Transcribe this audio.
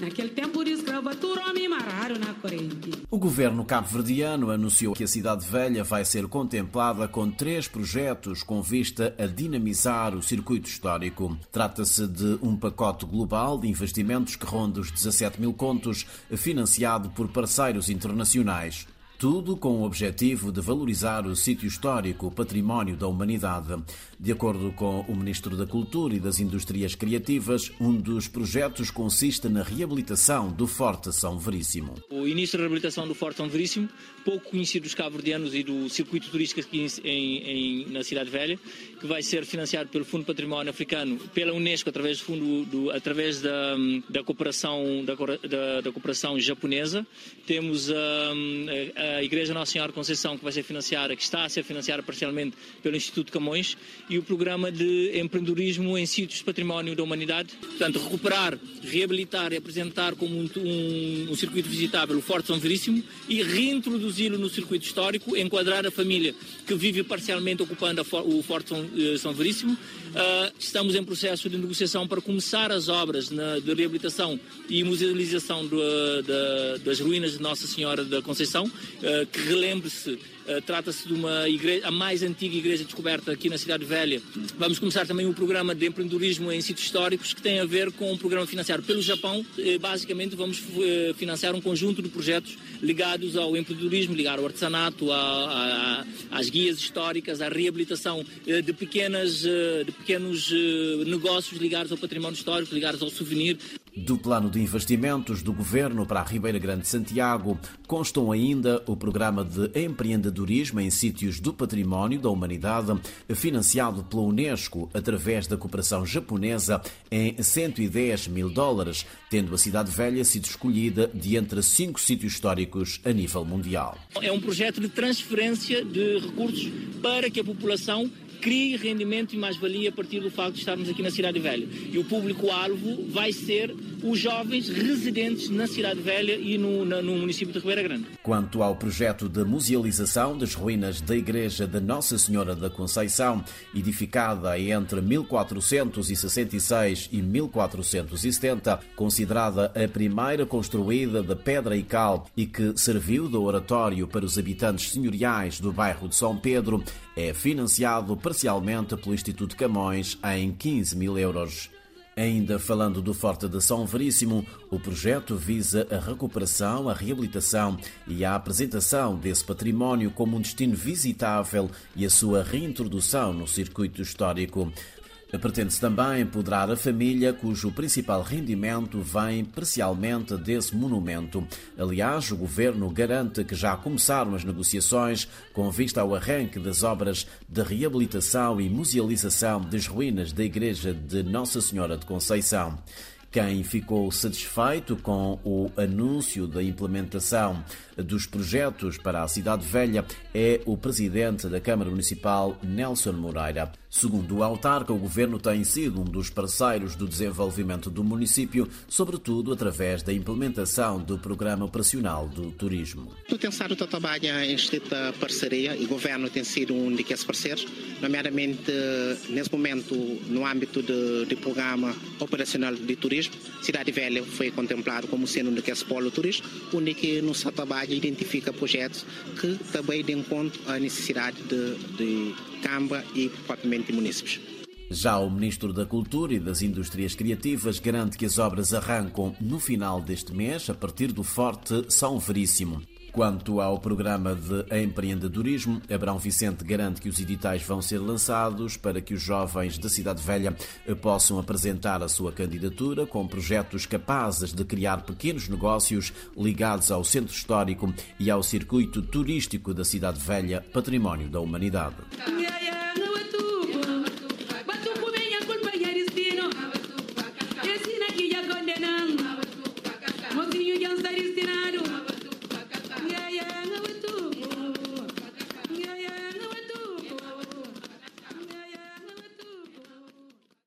Naquele tempo de escravatura na corrente. O governo cabo-verdiano anunciou que a cidade velha vai ser contemplada com três projetos com vista a dinamizar o circuito histórico. Trata-se de um pacote global de investimentos que ronda os 17 mil contos, financiado por parceiros internacionais. Tudo com o objetivo de valorizar o sítio histórico, o património da humanidade. De acordo com o Ministro da Cultura e das Indústrias Criativas, um dos projetos consiste na reabilitação do Forte São Veríssimo. O início da reabilitação do Forte São Veríssimo, pouco conhecido dos cabo-verdianos e do circuito turístico aqui em, em, na Cidade Velha, que vai ser financiado pelo Fundo Património Africano, pela Unesco, através, do fundo, do, através da, da, cooperação, da, da, da cooperação japonesa. Temos a, a a Igreja Nossa Senhora Conceição, que vai ser financiada, que está a ser financiada parcialmente pelo Instituto Camões, e o programa de empreendedorismo em sítios de património da humanidade. Portanto, recuperar, reabilitar e apresentar como um, um, um circuito visitável o Forte São Veríssimo e reintroduzi-lo no circuito histórico, enquadrar a família que vive parcialmente ocupando o Forte São, eh, São Veríssimo. Uh, estamos em processo de negociação para começar as obras na, de reabilitação e musealização do, da, das ruínas de Nossa Senhora da Conceição que relembre-se, uh, trata-se de uma igreja, a mais antiga igreja descoberta aqui na Cidade Velha. Vamos começar também um programa de empreendedorismo em sítios históricos que tem a ver com um programa financiado pelo Japão. Uh, basicamente, vamos financiar um conjunto de projetos ligados ao empreendedorismo, ligado ao artesanato, a, a, às guias históricas, à reabilitação de, pequenas, de pequenos negócios ligados ao património histórico, ligados ao souvenir. Do plano de investimentos do governo para a Ribeira Grande de Santiago constam ainda o programa de empreendedorismo em sítios do património da humanidade, financiado pela Unesco através da cooperação japonesa em 110 mil dólares, tendo a Cidade Velha sido escolhida de entre cinco sítios históricos a nível mundial. É um projeto de transferência de recursos para que a população crie rendimento e mais-valia a partir do facto de estarmos aqui na Cidade Velha. E o público-alvo vai ser os jovens residentes na Cidade Velha e no, na, no município de Ribeira Grande. Quanto ao projeto de musealização das ruínas da Igreja de Nossa Senhora da Conceição, edificada entre 1466 e 1470, considerada a primeira construída de pedra e cal e que serviu de oratório para os habitantes senhoriais do bairro de São Pedro, é financiado parcialmente pelo Instituto Camões em 15 mil euros. Ainda falando do Forte de São Veríssimo, o projeto visa a recuperação, a reabilitação e a apresentação desse património como um destino visitável e a sua reintrodução no circuito histórico. Pretende-se também empoderar a família, cujo principal rendimento vem parcialmente desse monumento. Aliás, o governo garante que já começaram as negociações com vista ao arranque das obras de reabilitação e musealização das ruínas da Igreja de Nossa Senhora de Conceição. Quem ficou satisfeito com o anúncio da implementação dos projetos para a Cidade Velha é o presidente da Câmara Municipal, Nelson Moreira. Segundo o autarca, o governo tem sido um dos parceiros do desenvolvimento do município, sobretudo através da implementação do Programa Operacional do Turismo. O tem estado a trabalhar em estreita parceria e o governo tem sido um desses parceiros, nomeadamente nesse momento no âmbito do, Programa Operacional de Turismo. Cidade Velha foi contemplado como sendo um desses polo turístico, onde no seu trabalho identifica projetos que também dêem conta à necessidade de, de Câmara e propriamente municípios. Já o Ministro da Cultura e das Indústrias Criativas garante que as obras arrancam no final deste mês, a partir do Forte São Veríssimo. Quanto ao programa de empreendedorismo, Abrão Vicente garante que os editais vão ser lançados para que os jovens da Cidade Velha possam apresentar a sua candidatura com projetos capazes de criar pequenos negócios ligados ao centro histórico e ao circuito turístico da Cidade Velha, património da humanidade.